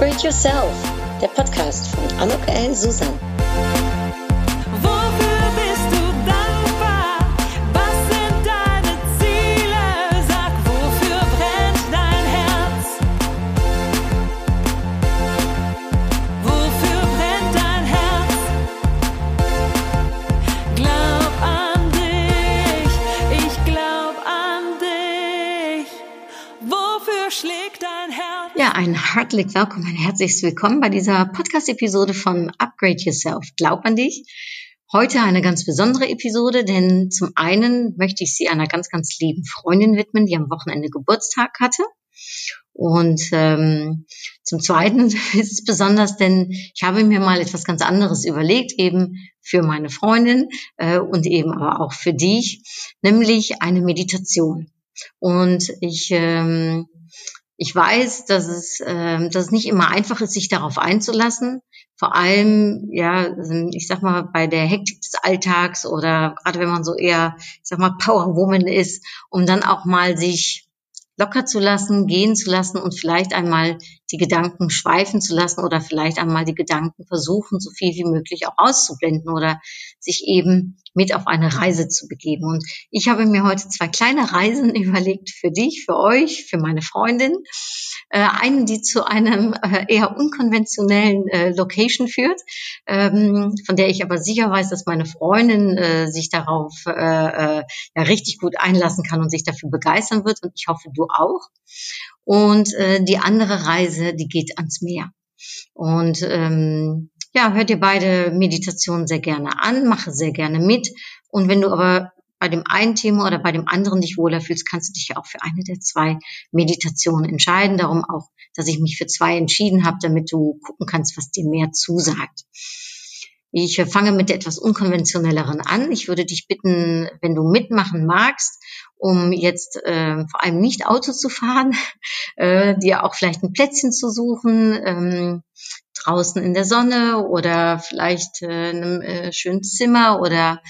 Upgrade Yourself, der Podcast von Anok L. Susan. Wofür bist du dankbar? Was sind deine Ziele? Sag, wofür brennt dein Herz? Wofür brennt dein Herz? Glaub an dich, ich glaub an dich. Wofür schlägt dein? Ja, ein herzlich willkommen, ein herzliches Willkommen bei dieser Podcast-Episode von Upgrade Yourself. Glaub an dich. Heute eine ganz besondere Episode, denn zum einen möchte ich sie einer ganz, ganz lieben Freundin widmen, die am Wochenende Geburtstag hatte. Und ähm, zum Zweiten ist es besonders, denn ich habe mir mal etwas ganz anderes überlegt, eben für meine Freundin äh, und eben aber auch für dich, nämlich eine Meditation. Und ich ähm, ich weiß, dass es, äh, dass es nicht immer einfach ist, sich darauf einzulassen. Vor allem, ja, ich sag mal, bei der Hektik des Alltags oder gerade wenn man so eher, ich sag mal, Powerwoman ist, um dann auch mal sich locker zu lassen, gehen zu lassen und vielleicht einmal die Gedanken schweifen zu lassen oder vielleicht einmal die Gedanken versuchen, so viel wie möglich auch auszublenden oder sich eben mit auf eine Reise zu begeben. Und ich habe mir heute zwei kleine Reisen überlegt für dich, für euch, für meine Freundin. Äh, einen, die zu einem äh, eher unkonventionellen äh, Location führt, ähm, von der ich aber sicher weiß, dass meine Freundin äh, sich darauf äh, äh, ja richtig gut einlassen kann und sich dafür begeistern wird. Und ich hoffe, du auch. Und äh, die andere Reise, die geht ans Meer. Und ähm, ja, hör dir beide Meditationen sehr gerne an, mache sehr gerne mit. Und wenn du aber bei dem einen Thema oder bei dem anderen dich wohler fühlst, kannst du dich ja auch für eine der zwei Meditationen entscheiden. Darum auch, dass ich mich für zwei entschieden habe, damit du gucken kannst, was dir mehr zusagt. Ich fange mit etwas unkonventionelleren an. Ich würde dich bitten, wenn du mitmachen magst, um jetzt äh, vor allem nicht Auto zu fahren, äh, dir auch vielleicht ein Plätzchen zu suchen, ähm, draußen in der Sonne oder vielleicht äh, in einem äh, schönen Zimmer oder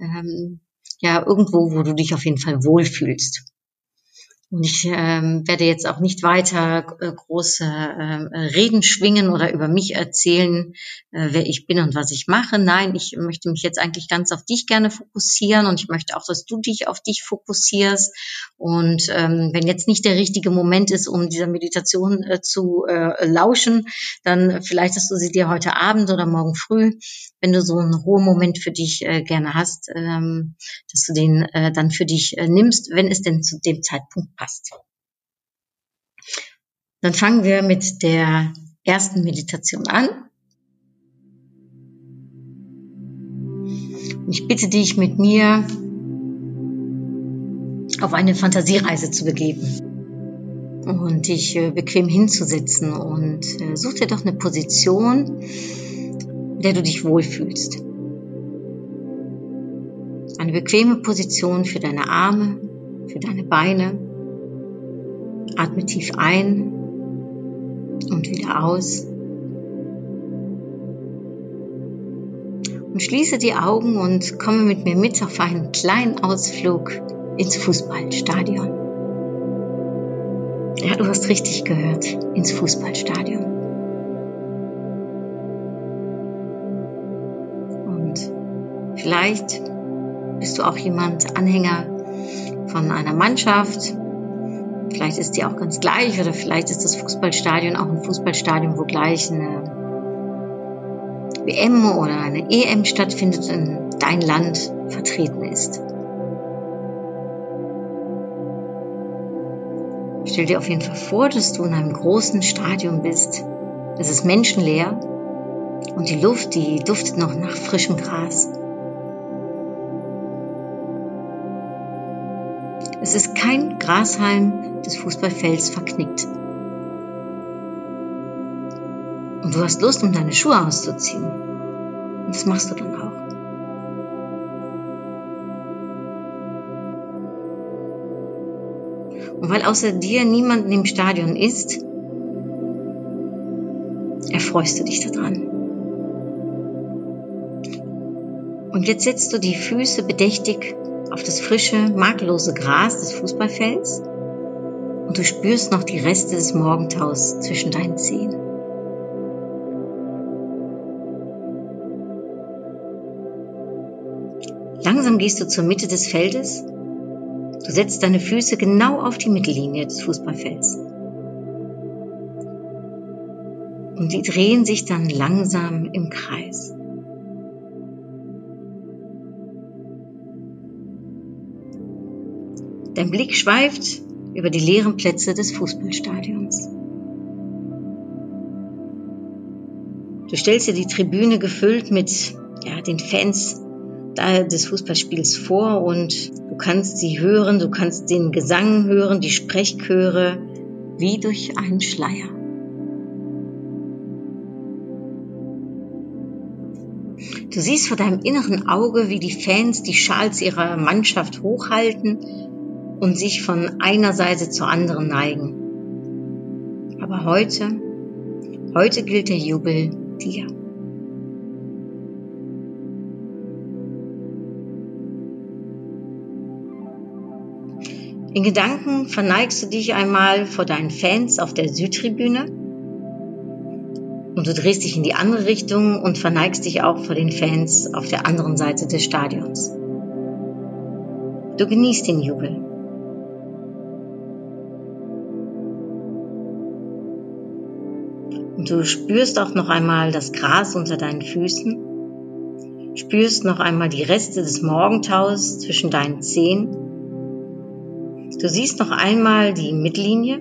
ähm, ja irgendwo, wo du dich auf jeden Fall wohlfühlst. Und ich ähm, werde jetzt auch nicht weiter äh, große äh, Reden schwingen oder über mich erzählen, äh, wer ich bin und was ich mache. Nein, ich möchte mich jetzt eigentlich ganz auf dich gerne fokussieren und ich möchte auch, dass du dich auf dich fokussierst. Und ähm, wenn jetzt nicht der richtige Moment ist, um dieser Meditation äh, zu äh, lauschen, dann vielleicht hast du sie dir heute Abend oder morgen früh, wenn du so einen Ruhemoment für dich äh, gerne hast, ähm, dass du den äh, dann für dich äh, nimmst, wenn es denn zu dem Zeitpunkt passt. Dann fangen wir mit der ersten Meditation an. Ich bitte dich, mit mir auf eine Fantasiereise zu begeben und dich äh, bequem hinzusetzen und äh, such dir doch eine Position, in der du dich wohlfühlst. Eine bequeme Position für deine Arme, für deine Beine. Atme tief ein und wieder aus. Und schließe die Augen und komme mit mir mit auf einen kleinen Ausflug ins Fußballstadion. Ja, du hast richtig gehört, ins Fußballstadion. Und vielleicht bist du auch jemand Anhänger von einer Mannschaft. Vielleicht ist die auch ganz gleich oder vielleicht ist das Fußballstadion auch ein Fußballstadion, wo gleich eine WM oder eine EM stattfindet und dein Land vertreten ist. Stell dir auf jeden Fall vor, dass du in einem großen Stadion bist. Es ist menschenleer und die Luft, die duftet noch nach frischem Gras. Es ist kein Grashalm des Fußballfelds verknickt. Und du hast Lust, um deine Schuhe auszuziehen. Und das machst du dann auch. Und weil außer dir niemand im Stadion ist, erfreust du dich daran. Und jetzt setzt du die Füße bedächtig auf das frische, makellose Gras des Fußballfelds und du spürst noch die Reste des Morgentaus zwischen deinen Zehen. Langsam gehst du zur Mitte des Feldes. Du setzt deine Füße genau auf die Mittellinie des Fußballfelds. Und die drehen sich dann langsam im Kreis. Dein Blick schweift über die leeren Plätze des Fußballstadions. Du stellst dir die Tribüne gefüllt mit ja, den Fans des Fußballspiels vor und du kannst sie hören, du kannst den Gesang hören, die Sprechchöre, wie durch einen Schleier. Du siehst vor deinem inneren Auge, wie die Fans die Schals ihrer Mannschaft hochhalten und sich von einer Seite zur anderen neigen. Aber heute, heute gilt der Jubel dir. In Gedanken verneigst du dich einmal vor deinen Fans auf der Südtribüne und du drehst dich in die andere Richtung und verneigst dich auch vor den Fans auf der anderen Seite des Stadions. Du genießt den Jubel. Und du spürst auch noch einmal das Gras unter deinen Füßen, spürst noch einmal die Reste des Morgentaus zwischen deinen Zehen. Du siehst noch einmal die Mittellinie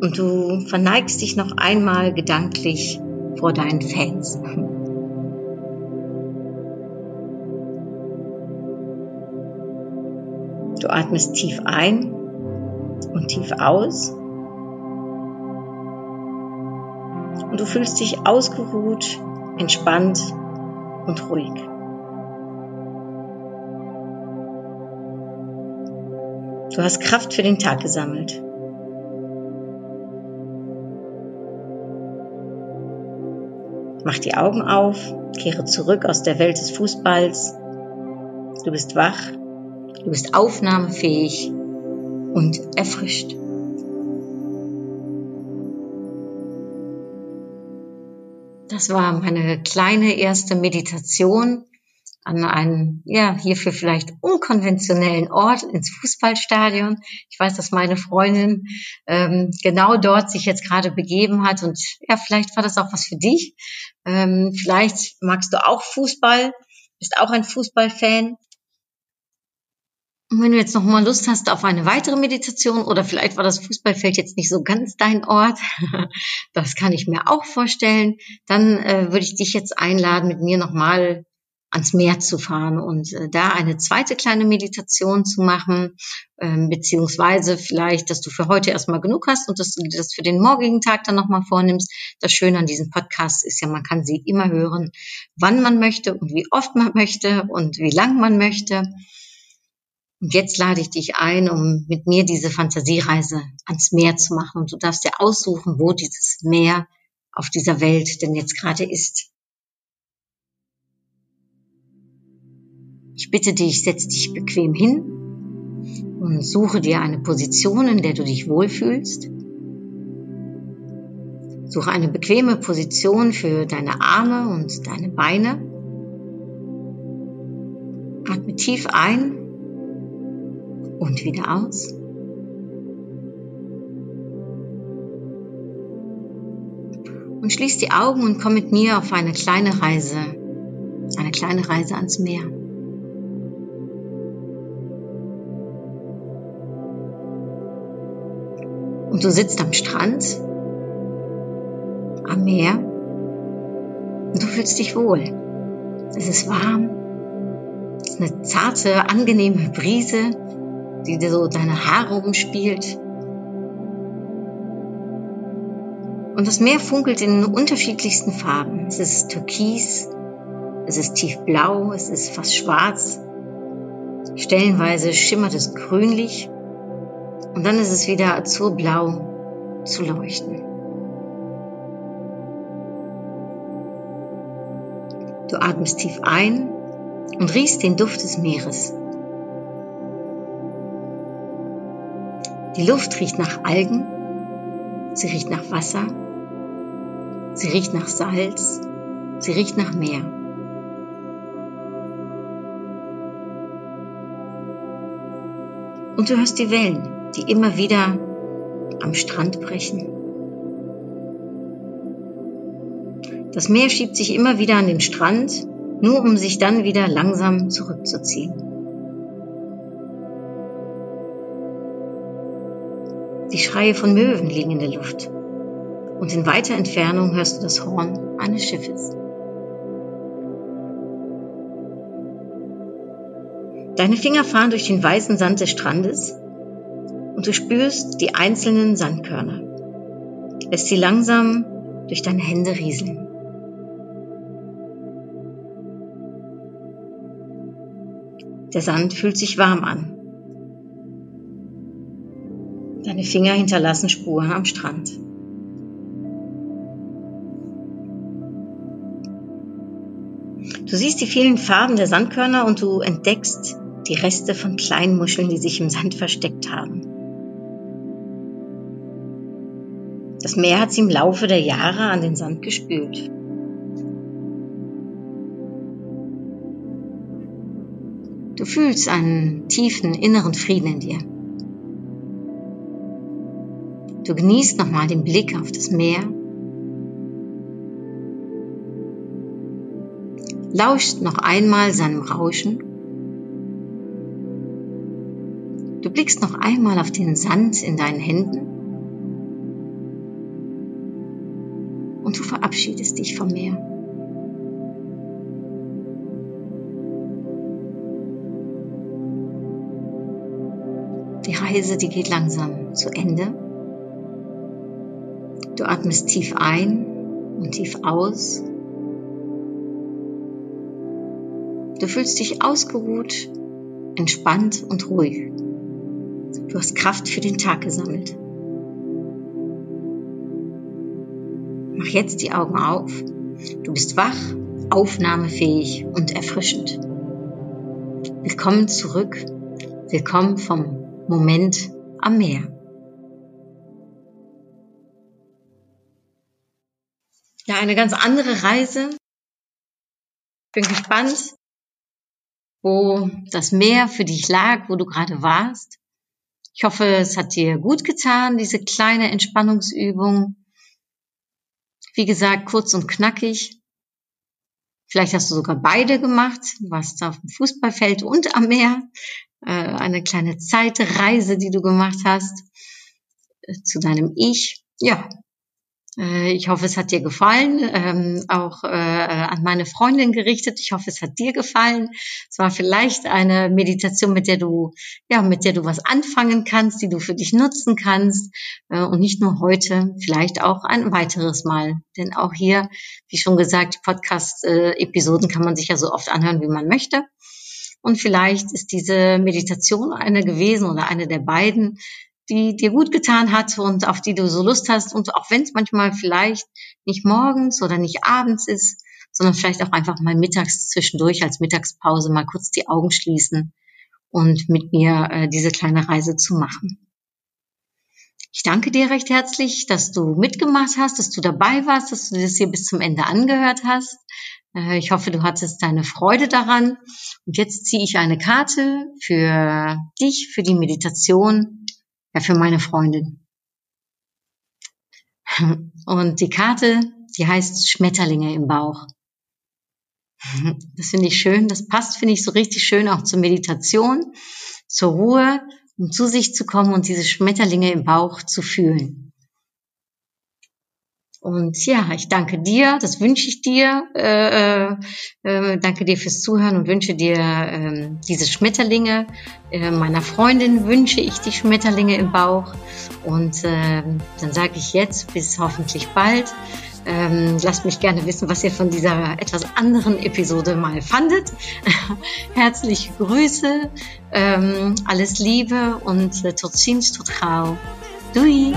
und du verneigst dich noch einmal gedanklich vor deinen Fans. Du atmest tief ein und tief aus. Und du fühlst dich ausgeruht, entspannt und ruhig. Du hast Kraft für den Tag gesammelt. Mach die Augen auf, kehre zurück aus der Welt des Fußballs. Du bist wach, du bist aufnahmefähig und erfrischt. Das war meine kleine erste Meditation an einen, ja, hierfür vielleicht unkonventionellen Ort ins Fußballstadion. Ich weiß, dass meine Freundin ähm, genau dort sich jetzt gerade begeben hat und ja, vielleicht war das auch was für dich. Ähm, vielleicht magst du auch Fußball, bist auch ein Fußballfan. Und wenn du jetzt noch mal Lust hast auf eine weitere Meditation oder vielleicht war das Fußballfeld jetzt nicht so ganz dein Ort, das kann ich mir auch vorstellen, dann äh, würde ich dich jetzt einladen, mit mir noch mal ans Meer zu fahren und äh, da eine zweite kleine Meditation zu machen, ähm, beziehungsweise vielleicht, dass du für heute erstmal genug hast und dass du das für den morgigen Tag dann nochmal vornimmst. Das Schöne an diesem Podcast ist ja, man kann sie immer hören, wann man möchte und wie oft man möchte und wie lang man möchte. Und jetzt lade ich dich ein, um mit mir diese Fantasiereise ans Meer zu machen. Und du darfst dir aussuchen, wo dieses Meer auf dieser Welt denn jetzt gerade ist. Ich bitte dich, setz dich bequem hin und suche dir eine Position, in der du dich wohlfühlst. Suche eine bequeme Position für deine Arme und deine Beine. Atme tief ein und wieder aus. Und schließ die Augen und komm mit mir auf eine kleine Reise, eine kleine Reise ans Meer. Und du sitzt am Strand, am Meer und du fühlst dich wohl. Es ist warm, es ist eine zarte, angenehme Brise, die dir so deine Haare umspielt. Und das Meer funkelt in unterschiedlichsten Farben. Es ist türkis, es ist tiefblau, es ist fast schwarz. Stellenweise schimmert es grünlich und dann ist es wieder azurblau zu leuchten. Du atmest tief ein und riechst den Duft des Meeres. Die Luft riecht nach Algen, sie riecht nach Wasser, sie riecht nach Salz, sie riecht nach Meer. Und du hörst die Wellen, die immer wieder am Strand brechen. Das Meer schiebt sich immer wieder an den Strand, nur um sich dann wieder langsam zurückzuziehen. Die Schreie von Möwen liegen in der Luft und in weiter Entfernung hörst du das Horn eines Schiffes. Deine Finger fahren durch den weißen Sand des Strandes und du spürst die einzelnen Sandkörner. Lässt sie langsam durch deine Hände rieseln. Der Sand fühlt sich warm an. Deine Finger hinterlassen Spuren am Strand. Du siehst die vielen Farben der Sandkörner und du entdeckst die Reste von kleinen Muscheln, die sich im Sand versteckt haben. Das Meer hat sie im Laufe der Jahre an den Sand gespült. Du fühlst einen tiefen inneren Frieden in dir. Du genießt nochmal den Blick auf das Meer. Lauscht noch einmal seinem Rauschen. Du blickst noch einmal auf den Sand in deinen Händen. Und du verabschiedest dich vom Meer. Die Reise, die geht langsam zu Ende. Du atmest tief ein und tief aus. Du fühlst dich ausgeruht, entspannt und ruhig. Du hast Kraft für den Tag gesammelt. Mach jetzt die Augen auf. Du bist wach, aufnahmefähig und erfrischend. Willkommen zurück. Willkommen vom Moment am Meer. Ja, eine ganz andere Reise. Bin gespannt, wo das Meer für dich lag, wo du gerade warst. Ich hoffe, es hat dir gut getan, diese kleine Entspannungsübung. Wie gesagt, kurz und knackig. Vielleicht hast du sogar beide gemacht. Du warst auf dem Fußballfeld und am Meer äh, eine kleine Zeitreise, die du gemacht hast äh, zu deinem Ich. Ja, ich hoffe, es hat dir gefallen, ähm, auch äh, an meine Freundin gerichtet. Ich hoffe, es hat dir gefallen. Es war vielleicht eine Meditation, mit der du, ja, mit der du was anfangen kannst, die du für dich nutzen kannst äh, und nicht nur heute, vielleicht auch ein weiteres Mal. Denn auch hier, wie schon gesagt, Podcast-Episoden kann man sich ja so oft anhören, wie man möchte. Und vielleicht ist diese Meditation eine gewesen oder eine der beiden, die dir gut getan hat und auf die du so Lust hast. Und auch wenn es manchmal vielleicht nicht morgens oder nicht abends ist, sondern vielleicht auch einfach mal mittags zwischendurch als Mittagspause mal kurz die Augen schließen und mit mir äh, diese kleine Reise zu machen. Ich danke dir recht herzlich, dass du mitgemacht hast, dass du dabei warst, dass du das hier bis zum Ende angehört hast. Äh, ich hoffe, du hattest deine Freude daran. Und jetzt ziehe ich eine Karte für dich, für die Meditation, ja, für meine Freundin. Und die Karte, die heißt Schmetterlinge im Bauch. Das finde ich schön. Das passt, finde ich, so richtig schön auch zur Meditation, zur Ruhe, um zu sich zu kommen und diese Schmetterlinge im Bauch zu fühlen. Und ja, ich danke dir, das wünsche ich dir. Äh, äh, danke dir fürs Zuhören und wünsche dir äh, diese Schmetterlinge. Äh, meiner Freundin wünsche ich die Schmetterlinge im Bauch. Und äh, dann sage ich jetzt bis hoffentlich bald. Ähm, lasst mich gerne wissen, was ihr von dieser etwas anderen Episode mal fandet. Herzliche Grüße, ähm, alles Liebe und äh, tot ziens, tot gauw. Doei!